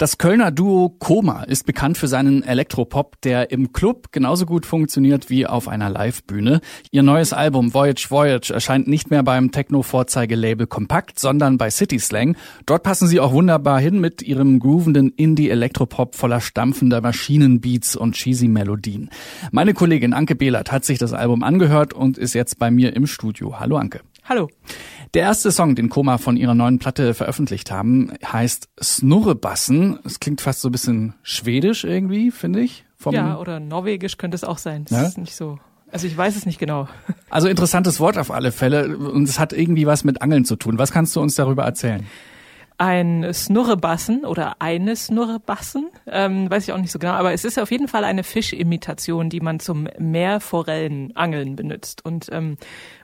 Das Kölner Duo Koma ist bekannt für seinen Elektropop, der im Club genauso gut funktioniert wie auf einer Livebühne. Ihr neues Album Voyage Voyage erscheint nicht mehr beim Techno-Vorzeigelabel Kompakt, sondern bei City Slang. Dort passen sie auch wunderbar hin mit ihrem groovenden Indie-Elektropop voller stampfender Maschinenbeats und cheesy Melodien. Meine Kollegin Anke Behlert hat sich das Album angehört und ist jetzt bei mir im Studio. Hallo Anke. Hallo. Der erste Song, den Koma von ihrer neuen Platte veröffentlicht haben, heißt Snurrebassen. Es klingt fast so ein bisschen schwedisch irgendwie, finde ich. Ja, oder norwegisch könnte es auch sein. Das ja? ist nicht so. Also ich weiß es nicht genau. Also interessantes Wort auf alle Fälle und es hat irgendwie was mit Angeln zu tun. Was kannst du uns darüber erzählen? Ein Snurrebassen oder eine Snurrebassen, ähm, weiß ich auch nicht so genau, aber es ist auf jeden Fall eine Fischimitation, die man zum Meerforellenangeln benutzt. Und ähm,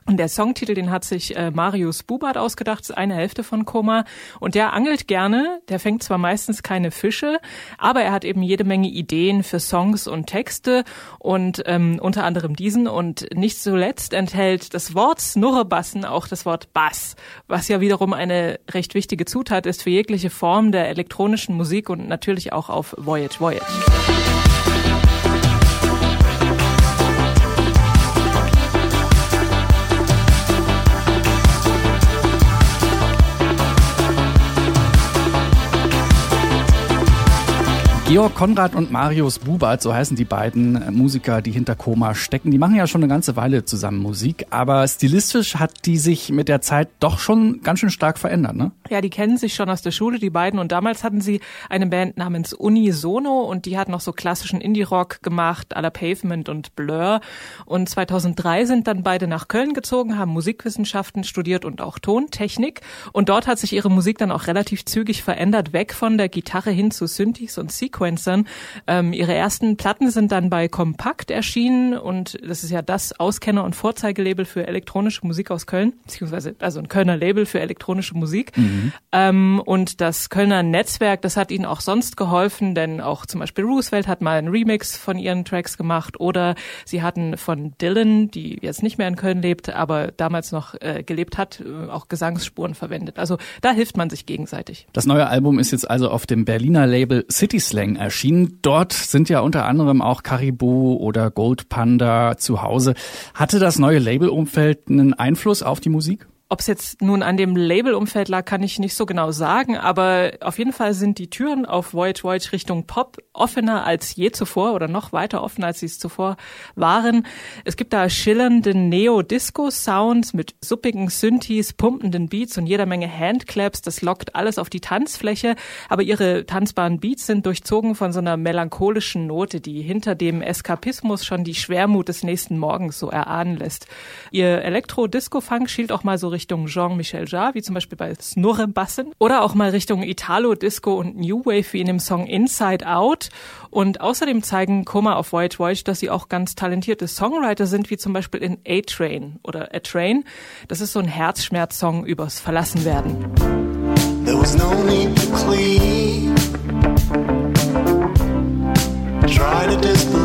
und der Songtitel, den hat sich äh, Marius Bubert ausgedacht, ist eine Hälfte von Koma. Und der angelt gerne, der fängt zwar meistens keine Fische, aber er hat eben jede Menge Ideen für Songs und Texte und ähm, unter anderem diesen. Und nicht zuletzt enthält das Wort Snurrebassen auch das Wort Bass, was ja wiederum eine recht wichtige Zutat ist für jegliche Form der elektronischen Musik und natürlich auch auf Voyage Voyage. Georg Konrad und Marius Bubert, so heißen die beiden Musiker, die hinter Koma stecken. Die machen ja schon eine ganze Weile zusammen Musik, aber stilistisch hat die sich mit der Zeit doch schon ganz schön stark verändert, ne? Ja, die kennen sich schon aus der Schule, die beiden. Und damals hatten sie eine Band namens Unisono und die hat noch so klassischen Indie-Rock gemacht, à la Pavement und Blur. Und 2003 sind dann beide nach Köln gezogen, haben Musikwissenschaften studiert und auch Tontechnik. Und dort hat sich ihre Musik dann auch relativ zügig verändert, weg von der Gitarre hin zu Synthes und Sequences Sequencern. Ähm, ihre ersten Platten sind dann bei Kompakt erschienen und das ist ja das Auskenner- und Vorzeigelabel für elektronische Musik aus Köln, beziehungsweise also ein Kölner Label für elektronische Musik. Mhm. Ähm, und das Kölner Netzwerk, das hat ihnen auch sonst geholfen, denn auch zum Beispiel Roosevelt hat mal einen Remix von ihren Tracks gemacht oder sie hatten von Dylan, die jetzt nicht mehr in Köln lebt, aber damals noch äh, gelebt hat, äh, auch Gesangsspuren verwendet. Also da hilft man sich gegenseitig. Das neue Album ist jetzt also auf dem Berliner Label City Slang Erschienen. Dort sind ja unter anderem auch Caribou oder Gold Panda zu Hause. Hatte das neue Labelumfeld einen Einfluss auf die Musik? Ob es jetzt nun an dem Labelumfeld lag, kann ich nicht so genau sagen, aber auf jeden Fall sind die Türen auf Voyage Voyage Richtung Pop offener als je zuvor oder noch weiter offen, als sie es zuvor waren. Es gibt da schillernde Neo-Disco-Sounds mit suppigen Synthes, pumpenden Beats und jeder Menge Handclaps. Das lockt alles auf die Tanzfläche, aber ihre tanzbaren Beats sind durchzogen von so einer melancholischen Note, die hinter dem Eskapismus schon die Schwermut des nächsten Morgens so erahnen lässt. Ihr Elektro-Disco-Funk schielt auch mal so Richtung Jean-Michel Jarre, wie zum Beispiel bei Snurrebassen, oder auch mal Richtung Italo-Disco und New Wave, wie in dem Song Inside Out. Und außerdem zeigen Koma auf White Voice, dass sie auch ganz talentierte Songwriter sind, wie zum Beispiel in A-Train oder A Train. Das ist so ein Herzschmerz-Song übers Verlassenwerden. There was no need to clean. Try to.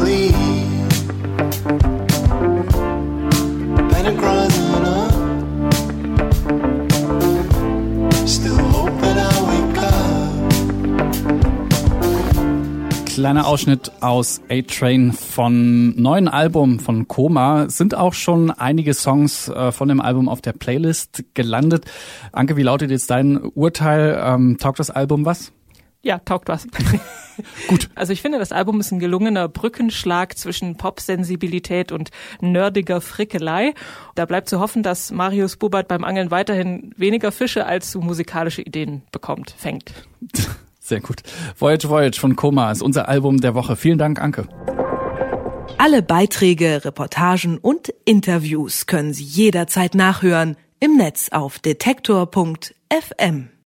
Kleiner Ausschnitt aus A-Train von neuen Album von Koma. Sind auch schon einige Songs äh, von dem Album auf der Playlist gelandet. Anke, wie lautet jetzt dein Urteil? Ähm, taugt das Album was? Ja, taugt was. Gut. Also ich finde, das Album ist ein gelungener Brückenschlag zwischen Pop-Sensibilität und nerdiger Frickelei. Da bleibt zu hoffen, dass Marius Bubert beim Angeln weiterhin weniger Fische als zu musikalische Ideen bekommt, fängt. Sehr gut. Voyage Voyage von Koma ist unser Album der Woche. Vielen Dank, Anke. Alle Beiträge, Reportagen und Interviews können Sie jederzeit nachhören im Netz auf detektor.fm.